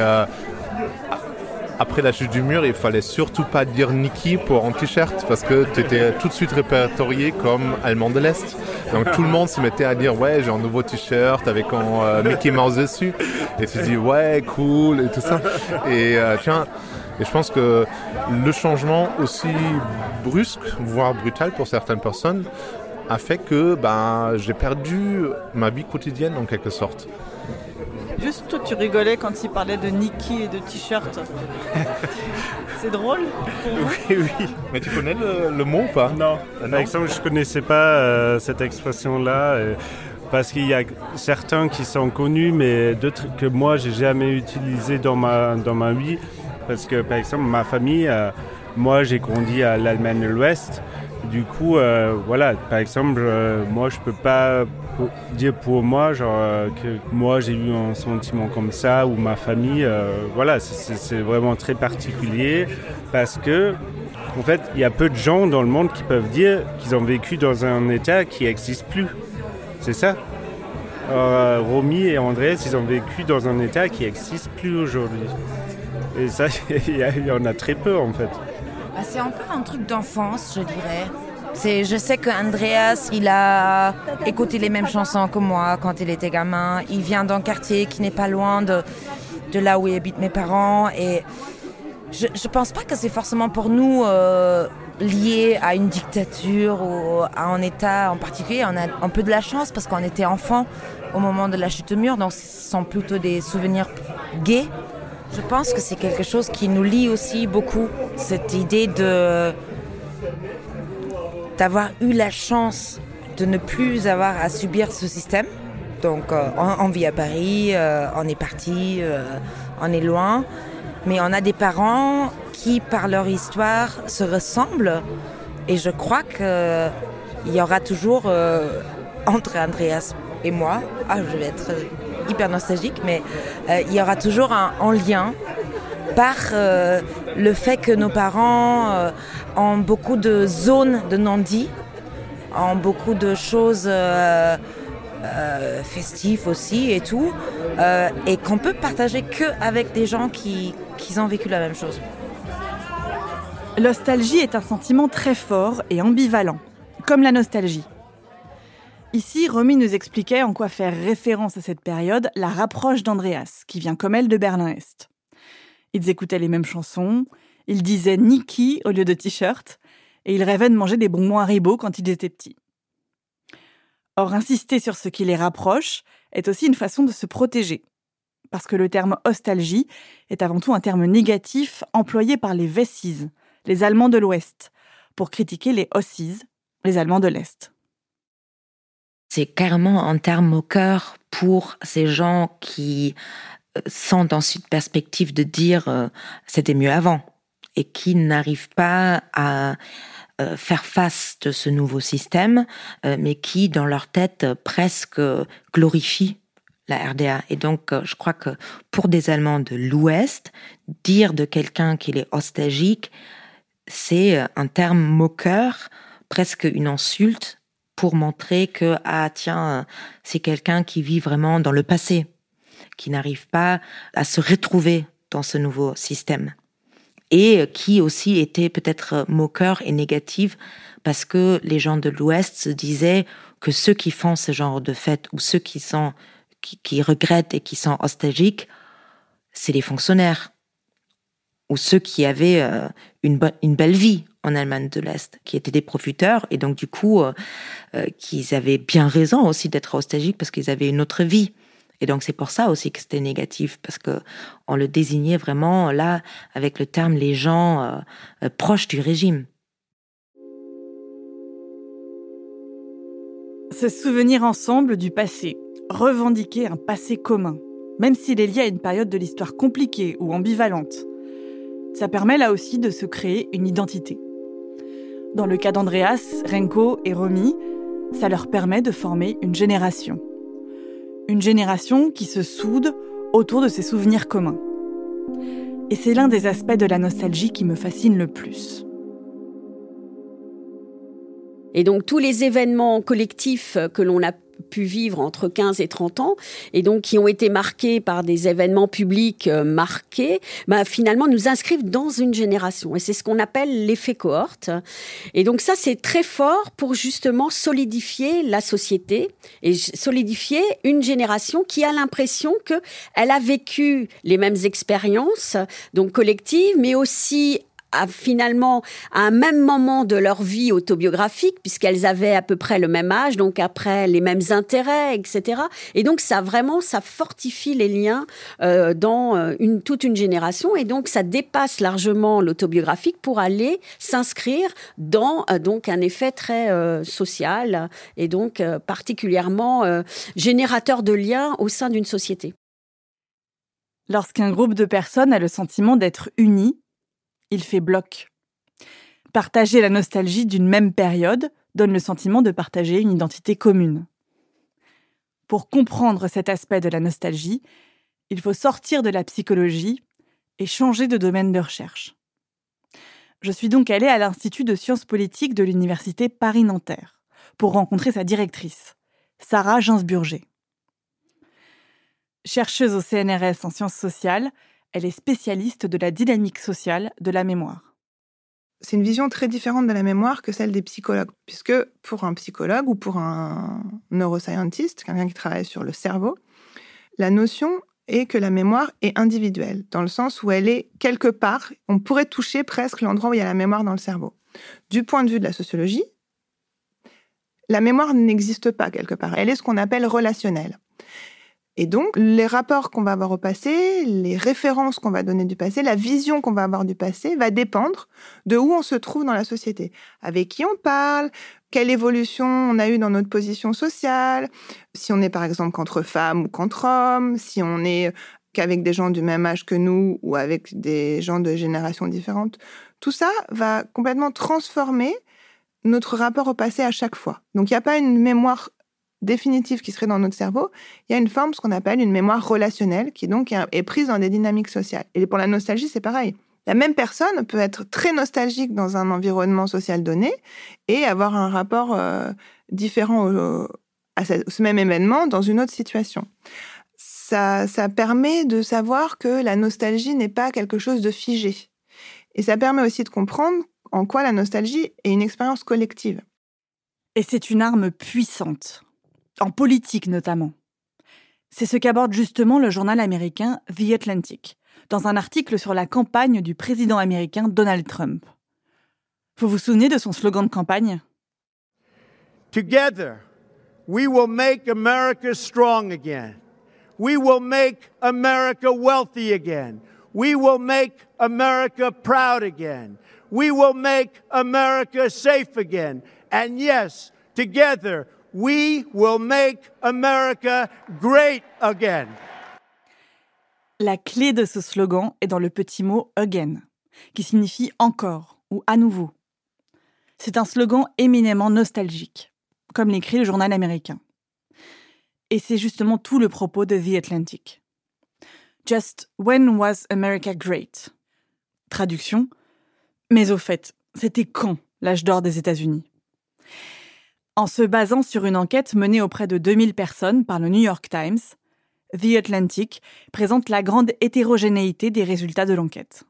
après la chute du mur, il fallait surtout pas dire Niki pour un t-shirt parce que tu étais tout de suite répertorié comme allemand de l'Est. Donc tout le monde se mettait à dire ouais j'ai un nouveau t-shirt avec un euh, Mickey Mouse dessus et tu dis ouais cool et tout ça. Et euh, tiens, et je pense que le changement aussi brusque, voire brutal pour certaines personnes, a fait que ben, j'ai perdu ma vie quotidienne en quelque sorte. Juste toi, tu rigolais quand il parlait de Nike et de t-shirt. C'est drôle Oui, oui. Mais tu connais le, mot ou pas? Non. Ah, Par exemple, je ne connaissais pas euh, cette expression-là. Euh, parce qu'il y a certains qui sont connus, mais d'autres que moi, j'ai jamais utilisé dans ma, dans ma vie. Par parce que par exemple ma famille, moi j'ai grandi à l'Allemagne de l'Ouest. Du coup, voilà, par exemple, moi je peux pas dire pour moi genre que moi j'ai eu un sentiment comme ça ou ma famille. voilà, c'est vraiment très particulier parce que en fait, il y a peu de gens dans le monde qui peuvent dire qu'ils ont vécu dans un état qui n'existe plus. C'est ça. Euh, Romy et Andrés, ils ont vécu dans un état qui n'existe plus aujourd'hui. Et ça, il y en a très peu en fait. Bah, c'est un peu un truc d'enfance, je dirais. C'est, je sais qu'Andreas, il a écouté les mêmes chansons que moi quand il était gamin. Il vient d'un quartier qui n'est pas loin de, de là où habitent mes parents. Et je ne pense pas que c'est forcément pour nous euh, lié à une dictature ou à un État en particulier. On a un peu de la chance parce qu'on était enfant au moment de la chute au mur, donc ce sont plutôt des souvenirs gays. Je pense que c'est quelque chose qui nous lie aussi beaucoup, cette idée de d'avoir eu la chance de ne plus avoir à subir ce système. Donc euh, on, vit à Paris, euh, on est parti, on est loin mais on a des parents qui, par leur histoire, se ressemblent. Et je crois qu'il y aura toujours, euh, entre Andreas et moi, ah, je vais être hyper nostalgique, mais euh, il y aura toujours un, lien par euh, le fait que nos parents ont beaucoup de zones de non-dit, ont beaucoup de choses festives aussi et tout, et qu'on peut partager que avec des gens qui, qu'ils ont vécu la même chose. L'ostalgie est un sentiment très fort et ambivalent, comme la nostalgie. Ici, Romy nous expliquait en quoi faire référence à cette période la rapproche d'Andreas, qui vient comme elle de Berlin-Est. Ils écoutaient les mêmes chansons, ils disaient Niki au lieu de t-shirt, et ils rêvaient de manger des bonbons Haribo quand ils étaient petits. Or, insister sur ce qui les rapproche est aussi une façon de se protéger parce que le terme nostalgie est avant tout un terme négatif employé par les Wessis, les Allemands de l'Ouest, pour critiquer les Ossis, les Allemands de l'Est. C'est carrément un terme moqueur pour ces gens qui sont dans cette perspective de dire euh, c'était mieux avant et qui n'arrivent pas à euh, faire face de ce nouveau système, mais qui, dans leur tête, presque glorifient la RDA. Et donc, euh, je crois que pour des Allemands de l'Ouest, dire de quelqu'un qu'il est ostagique, c'est euh, un terme moqueur, presque une insulte pour montrer que, ah tiens, c'est quelqu'un qui vit vraiment dans le passé, qui n'arrive pas à se retrouver dans ce nouveau système. Et qui aussi était peut-être moqueur et négatif parce que les gens de l'Ouest se disaient que ceux qui font ce genre de fête ou ceux qui sont qui, regrettent et qui sont nostalgiques, c'est les fonctionnaires ou ceux qui avaient euh, une, une belle vie en Allemagne de l'Est, qui étaient des profiteurs et donc du coup, euh, euh, qu'ils avaient bien raison aussi d'être nostalgiques parce qu'ils avaient une autre vie. Et donc c'est pour ça aussi que c'était négatif parce que on le désignait vraiment là avec le terme les gens proches du régime. Se souvenir ensemble du passé, revendiquer un passé commun, même s'il est lié à une période de l'histoire compliquée ou ambivalente. Ça permet là aussi de se créer une identité. Dans le cas d'Andreas, Renko et Romy, ça leur permet de former une génération. Une génération qui se soude autour de ses souvenirs communs. Et c'est l'un des aspects de la nostalgie qui me fascine le plus. Et donc tous les événements collectifs que l'on a pu vivre entre 15 et 30 ans et donc qui ont été marqués par des événements publics euh, marqués, bah, finalement nous inscrivent dans une génération et c'est ce qu'on appelle l'effet cohorte. Et donc ça c'est très fort pour justement solidifier la société et solidifier une génération qui a l'impression que elle a vécu les mêmes expériences donc collectives mais aussi à finalement à un même moment de leur vie autobiographique, puisqu'elles avaient à peu près le même âge, donc après les mêmes intérêts, etc. Et donc ça vraiment, ça fortifie les liens euh, dans euh, une, toute une génération, et donc ça dépasse largement l'autobiographique pour aller s'inscrire dans euh, donc un effet très social et donc particulièrement générateur de liens au sein d'une société. Lorsqu'un groupe de personnes a le sentiment d'être uni, il fait bloc. Partager la nostalgie d'une même période donne le sentiment de partager une identité commune. Pour comprendre cet aspect de la nostalgie, il faut sortir de la psychologie et changer de domaine de recherche. Je suis donc allée à l'Institut de sciences politiques de l'Université Paris-Nanterre pour rencontrer sa directrice, Sarah Gainsburger. Chercheuse au CNRS en sciences sociales, elle est spécialiste de la dynamique sociale de la mémoire. C'est une vision très différente de la mémoire que celle des psychologues, puisque pour un psychologue ou pour un neuroscientiste, quelqu'un qui travaille sur le cerveau, la notion est que la mémoire est individuelle, dans le sens où elle est quelque part, on pourrait toucher presque l'endroit où il y a la mémoire dans le cerveau. Du point de vue de la sociologie, la mémoire n'existe pas quelque part, elle est ce qu'on appelle relationnelle. Et donc, les rapports qu'on va avoir au passé, les références qu'on va donner du passé, la vision qu'on va avoir du passé va dépendre de où on se trouve dans la société, avec qui on parle, quelle évolution on a eu dans notre position sociale, si on est par exemple contre femmes ou contre hommes, si on est qu'avec des gens du même âge que nous ou avec des gens de générations différentes. Tout ça va complètement transformer notre rapport au passé à chaque fois. Donc il n'y a pas une mémoire définitive qui serait dans notre cerveau, il y a une forme, ce qu'on appelle une mémoire relationnelle, qui donc est prise dans des dynamiques sociales. Et pour la nostalgie, c'est pareil. La même personne peut être très nostalgique dans un environnement social donné et avoir un rapport euh, différent à ce même événement dans une autre situation. Ça, ça permet de savoir que la nostalgie n'est pas quelque chose de figé. Et ça permet aussi de comprendre en quoi la nostalgie est une expérience collective. Et c'est une arme puissante en politique notamment. C'est ce qu'aborde justement le journal américain The Atlantic, dans un article sur la campagne du président américain Donald Trump. Vous vous souvenez de son slogan de campagne? Together, we will make America strong again. We will make America wealthy again. We will make America proud again. We will make America safe again. And yes, together, We will make America great again. La clé de ce slogan est dans le petit mot again, qui signifie encore ou à nouveau. C'est un slogan éminemment nostalgique, comme l'écrit le journal américain. Et c'est justement tout le propos de The Atlantic. Just when was America great? Traduction. Mais au fait, c'était quand l'âge d'or des États-Unis? En se basant sur une enquête menée auprès de 2000 personnes par le New York Times, The Atlantic présente la grande hétérogénéité des résultats de l'enquête.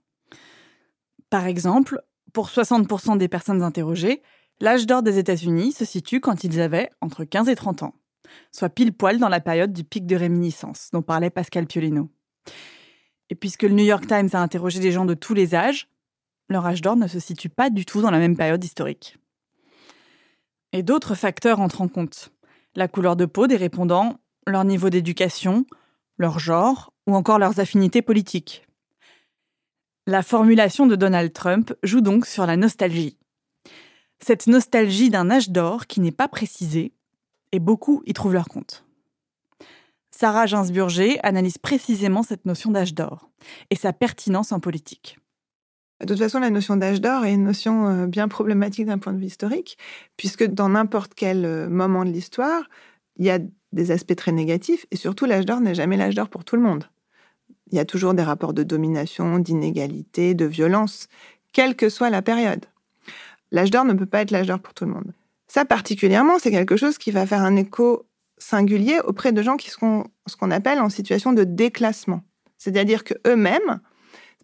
Par exemple, pour 60% des personnes interrogées, l'âge d'or des États-Unis se situe quand ils avaient entre 15 et 30 ans, soit pile poil dans la période du pic de réminiscence dont parlait Pascal Piolino. Et puisque le New York Times a interrogé des gens de tous les âges, leur âge d'or ne se situe pas du tout dans la même période historique. Et d'autres facteurs entrent en compte. La couleur de peau des répondants, leur niveau d'éducation, leur genre ou encore leurs affinités politiques. La formulation de Donald Trump joue donc sur la nostalgie. Cette nostalgie d'un âge d'or qui n'est pas précisé, et beaucoup y trouvent leur compte. Sarah Gainsburger analyse précisément cette notion d'âge d'or et sa pertinence en politique. De toute façon, la notion d'âge d'or est une notion euh, bien problématique d'un point de vue historique, puisque dans n'importe quel euh, moment de l'histoire, il y a des aspects très négatifs, et surtout l'âge d'or n'est jamais l'âge d'or pour tout le monde. Il y a toujours des rapports de domination, d'inégalité, de violence, quelle que soit la période. L'âge d'or ne peut pas être l'âge d'or pour tout le monde. Ça particulièrement, c'est quelque chose qui va faire un écho singulier auprès de gens qui sont ce qu'on appelle en situation de déclassement. C'est-à-dire que eux-mêmes,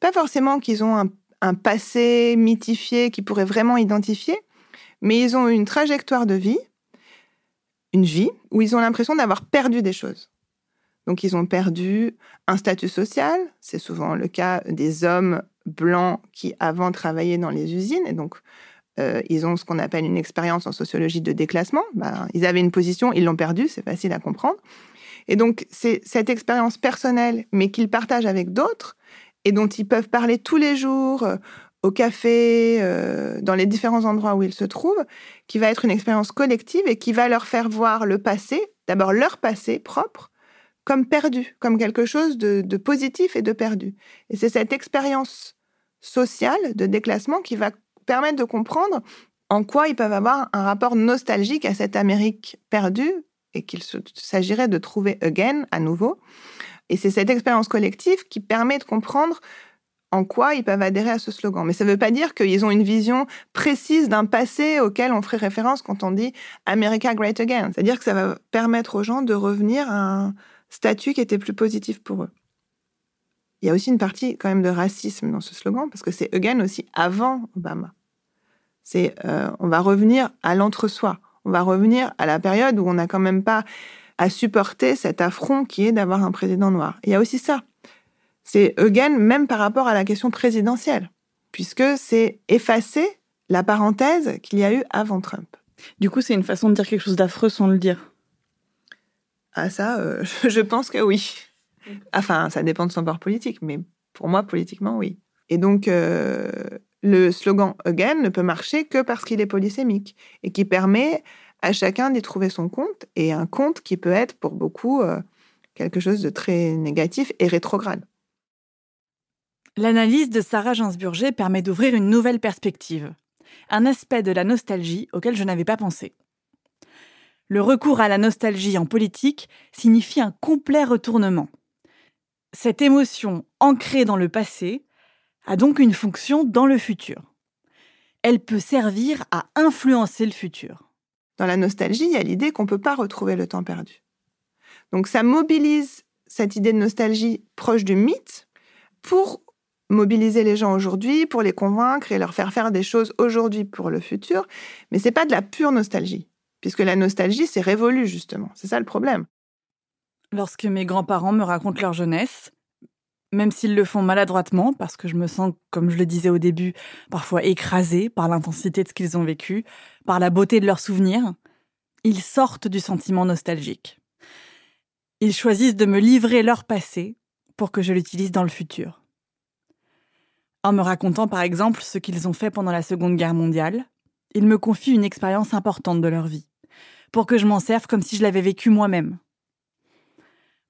pas forcément qu'ils ont un un passé mythifié qui pourrait vraiment identifier, mais ils ont une trajectoire de vie, une vie où ils ont l'impression d'avoir perdu des choses. Donc ils ont perdu un statut social, c'est souvent le cas des hommes blancs qui avant travaillaient dans les usines, et donc euh, ils ont ce qu'on appelle une expérience en sociologie de déclassement. Ben, ils avaient une position, ils l'ont perdue, c'est facile à comprendre. Et donc c'est cette expérience personnelle, mais qu'ils partagent avec d'autres, et dont ils peuvent parler tous les jours euh, au café, euh, dans les différents endroits où ils se trouvent, qui va être une expérience collective et qui va leur faire voir le passé, d'abord leur passé propre, comme perdu, comme quelque chose de, de positif et de perdu. Et c'est cette expérience sociale de déclassement qui va permettre de comprendre en quoi ils peuvent avoir un rapport nostalgique à cette Amérique perdue et qu'il s'agirait de trouver again à nouveau. Et c'est cette expérience collective qui permet de comprendre en quoi ils peuvent adhérer à ce slogan. Mais ça ne veut pas dire qu'ils ont une vision précise d'un passé auquel on ferait référence quand on dit America Great Again. C'est-à-dire que ça va permettre aux gens de revenir à un statut qui était plus positif pour eux. Il y a aussi une partie quand même de racisme dans ce slogan, parce que c'est again aussi avant Obama. C'est euh, on va revenir à l'entre-soi. On va revenir à la période où on n'a quand même pas à supporter cet affront qui est d'avoir un président noir. Il y a aussi ça. C'est again même par rapport à la question présidentielle, puisque c'est effacer la parenthèse qu'il y a eu avant Trump. Du coup, c'est une façon de dire quelque chose d'affreux sans le dire. Ah ça, euh, je pense que oui. Enfin, ça dépend de son bord politique, mais pour moi, politiquement, oui. Et donc, euh, le slogan Again ne peut marcher que parce qu'il est polysémique et qui permet à chacun d'y trouver son compte et un compte qui peut être pour beaucoup euh, quelque chose de très négatif et rétrograde. L'analyse de Sarah Gainsburger permet d'ouvrir une nouvelle perspective, un aspect de la nostalgie auquel je n'avais pas pensé. Le recours à la nostalgie en politique signifie un complet retournement. Cette émotion ancrée dans le passé a donc une fonction dans le futur. Elle peut servir à influencer le futur. Dans la nostalgie, il y a l'idée qu'on ne peut pas retrouver le temps perdu. Donc ça mobilise cette idée de nostalgie proche du mythe pour mobiliser les gens aujourd'hui, pour les convaincre et leur faire faire des choses aujourd'hui pour le futur. Mais c'est pas de la pure nostalgie, puisque la nostalgie, c'est révolu justement. C'est ça le problème. Lorsque mes grands-parents me racontent leur jeunesse, même s'ils le font maladroitement, parce que je me sens, comme je le disais au début, parfois écrasée par l'intensité de ce qu'ils ont vécu, par la beauté de leurs souvenirs, ils sortent du sentiment nostalgique. Ils choisissent de me livrer leur passé pour que je l'utilise dans le futur. En me racontant par exemple ce qu'ils ont fait pendant la Seconde Guerre mondiale, ils me confient une expérience importante de leur vie, pour que je m'en serve comme si je l'avais vécu moi-même.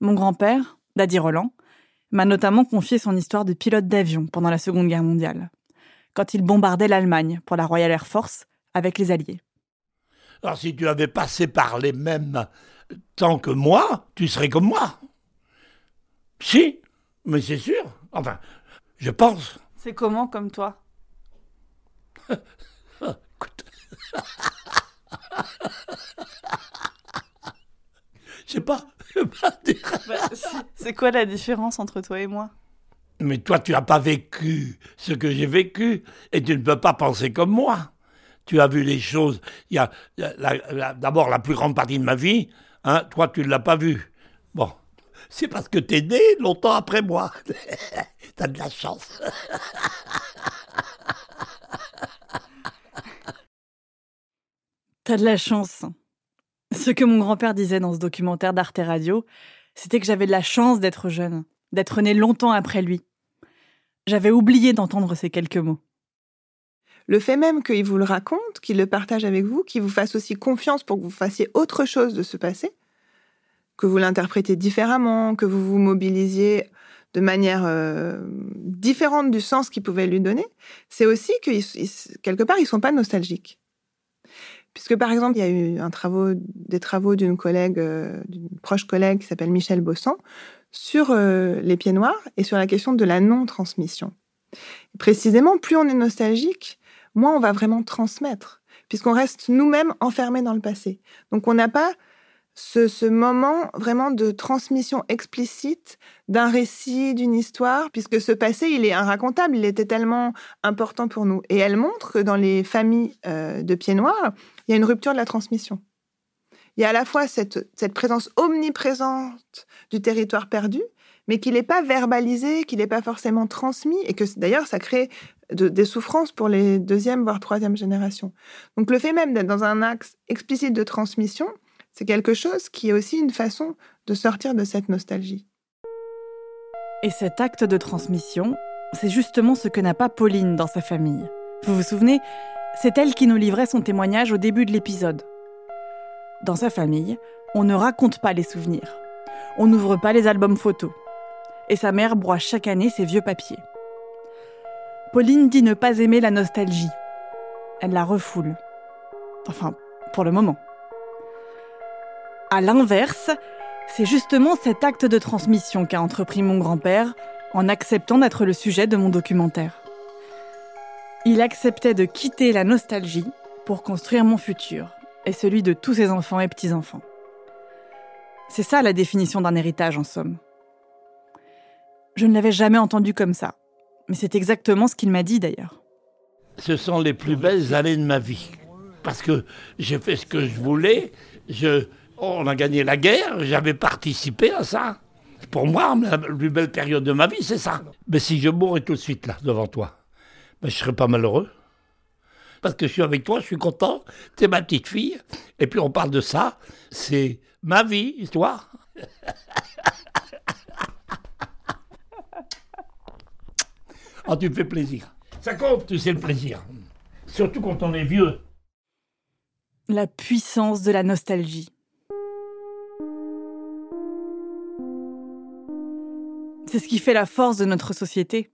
Mon grand-père, Daddy Roland, m'a notamment confié son histoire de pilote d'avion pendant la Seconde Guerre mondiale, quand il bombardait l'Allemagne pour la Royal Air Force avec les Alliés. Alors si tu avais passé par les mêmes temps que moi, tu serais comme moi. Si, mais c'est sûr. Enfin, je pense. C'est comment comme toi? Écoute. Je sais pas. Bah, c'est quoi la différence entre toi et moi? Mais toi, tu n'as pas vécu ce que j'ai vécu et tu ne peux pas penser comme moi. Tu as vu les choses. Il y a, d'abord la plus grande partie de ma vie. Hein, toi, tu ne l'as pas vu. Bon, c'est parce que tu es né longtemps après moi. T'as de la chance. T'as de la chance. Ce que mon grand-père disait dans ce documentaire d'Arte Radio, c'était que j'avais de la chance d'être jeune, d'être né longtemps après lui. J'avais oublié d'entendre ces quelques mots. Le fait même qu'il vous le raconte, qu'il le partage avec vous, qu'il vous fasse aussi confiance pour que vous fassiez autre chose de ce passé, que vous l'interprétez différemment, que vous vous mobilisiez de manière euh, différente du sens qu'il pouvait lui donner, c'est aussi que quelque part, ils ne sont pas nostalgiques. Puisque par exemple, il y a eu des travaux d'une collègue, euh, d'une proche collègue qui s'appelle Michel Bossan, sur euh, les pieds noirs et sur la question de la non-transmission. Précisément, plus on est nostalgique, moins on va vraiment transmettre, puisqu'on reste nous-mêmes enfermés dans le passé. Donc on n'a pas ce, moment vraiment de transmission explicite d'un récit, d'une histoire, puisque ce passé, il est inracontable, il était tellement important pour nous. Et elle montre que dans les familles euh, de pieds noirs, il y a une rupture de la transmission. Il y a à la fois cette, présence omniprésente du territoire perdu, mais qu'il n'est pas verbalisé, qu'il n'est pas forcément transmis, et que d'ailleurs ça crée des souffrances pour les deuxième, voire troisième générations. Donc le fait même d'être dans un axe explicite de transmission, c'est quelque chose qui est aussi une façon de sortir de cette nostalgie. Et cet acte de transmission, c'est justement ce que n'a pas Pauline dans sa famille. Vous vous souvenez, c'est elle qui nous livrait son témoignage au début de l'épisode. Dans sa famille, on ne raconte pas les souvenirs. on n'ouvre pas les albums photos. Et sa mère broie chaque année ses vieux papiers. Pauline dit ne pas aimer la nostalgie. Elle la refoule. Enfin, pour le moment. À l'inverse, c'est justement cet acte de transmission qu'a entrepris mon grand-père en acceptant d'être le sujet de mon documentaire. Il acceptait de quitter la nostalgie pour construire mon futur et celui de tous ses enfants et petits-enfants. C'est ça la définition d'un héritage en somme. Je ne l'avais jamais entendu comme ça, mais c'est exactement ce qu'il m'a dit d'ailleurs. Ce sont les plus belles années de ma vie. Parce que j'ai fait ce que je voulais, on a gagné la guerre, j'avais participé à ça. Pour moi, la plus belle période de ma vie, c'est ça. Mais si je mourais tout de suite là, devant toi, ben, je serais pas malheureux. Parce que je suis avec toi, je suis content, t'es ma petite fille. Et puis on parle de ça, c'est ma vie, histoire. oh, tu me fais plaisir. Ça compte, tu sais, le plaisir. Surtout quand on est vieux. La puissance de la nostalgie. C'est ce qui fait la force de notre société.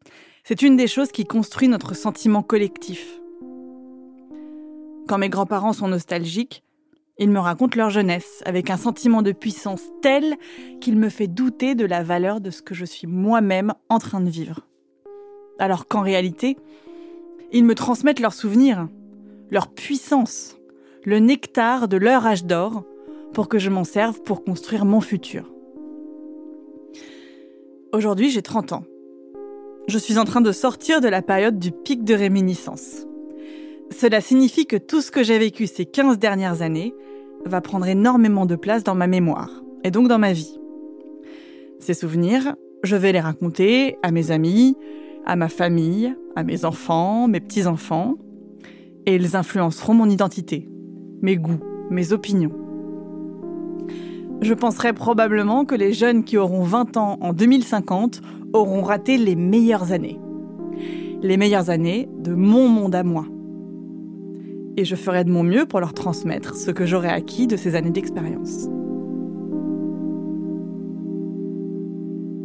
C'est une des choses qui construit notre sentiment collectif. Quand mes grands-parents sont nostalgiques, ils me racontent leur jeunesse avec un sentiment de puissance tel qu'il me fait douter de la valeur de ce que je suis moi-même en train de vivre. Alors qu'en réalité, ils me transmettent leurs souvenirs, leur puissance, le nectar de leur âge d'or pour que je m'en serve pour construire mon futur. Aujourd'hui, j'ai 30 ans. Je suis en train de sortir de la période du pic de réminiscence. Cela signifie que tout ce que j'ai vécu ces 15 dernières années va prendre énormément de place dans ma mémoire, et donc dans ma vie. Ces souvenirs, je vais les raconter à mes amis, à ma famille, à mes enfants, mes petits-enfants, et ils influenceront mon identité, mes goûts, mes opinions. Je penserai probablement que les jeunes qui auront 20 ans en 2050 auront raté les meilleures années. Les meilleures années de mon monde à moi. Et je ferai de mon mieux pour leur transmettre ce que j'aurai acquis de ces années d'expérience.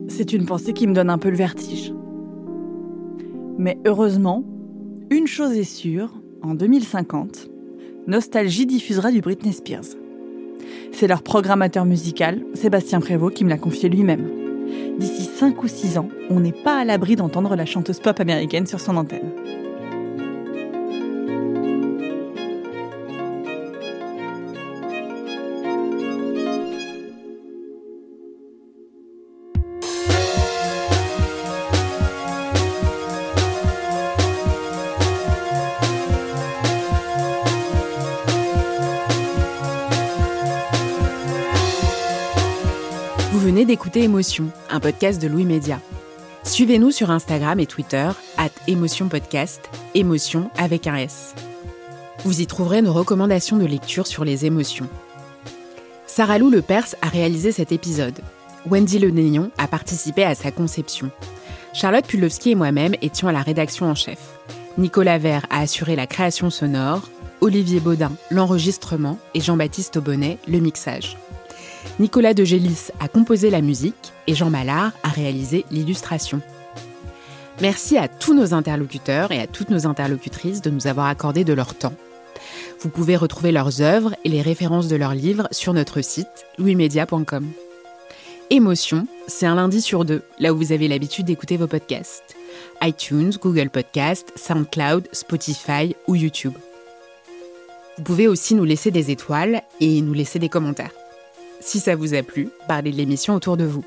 C'est une pensée qui me donne un peu le vertige. Mais heureusement, une chose est sûre, en 2050, Nostalgie diffusera du Britney Spears. C'est leur programmateur musical, Sébastien Prévost, qui me l'a confié lui-même. D'ici 5 ou 6 ans, on n'est pas à l'abri d'entendre la chanteuse pop américaine sur son antenne. D'écouter Émotion, un podcast de Louis Média. Suivez-nous sur Instagram et Twitter, at Émotion Podcast, émotion avec un S. Vous y trouverez nos recommandations de lecture sur les émotions. Sarah Lou Le Perse a réalisé cet épisode. Wendy Le Néon a participé à sa conception. Charlotte Pulowski et moi-même étions à la rédaction en chef. Nicolas Vert a assuré la création sonore, Olivier Baudin l'enregistrement et Jean-Baptiste Aubonnet le mixage. Nicolas de Gélis a composé la musique et Jean Mallard a réalisé l'illustration. Merci à tous nos interlocuteurs et à toutes nos interlocutrices de nous avoir accordé de leur temps. Vous pouvez retrouver leurs œuvres et les références de leurs livres sur notre site louismedia.com. Émotion, c'est un lundi sur deux, là où vous avez l'habitude d'écouter vos podcasts. iTunes, Google Podcast, SoundCloud, Spotify ou YouTube. Vous pouvez aussi nous laisser des étoiles et nous laisser des commentaires. Si ça vous a plu, parlez de l'émission autour de vous.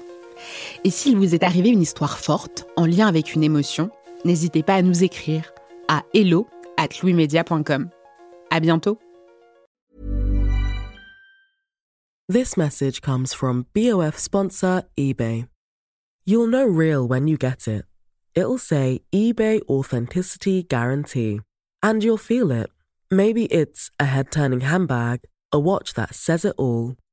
Et s'il vous est arrivé une histoire forte, en lien avec une émotion, n'hésitez pas à nous écrire à hello at louismedia.com. À bientôt! This message comes from BOF sponsor eBay. You'll know real when you get it. It'll say eBay Authenticity Guarantee. And you'll feel it. Maybe it's a head turning handbag, a watch that says it all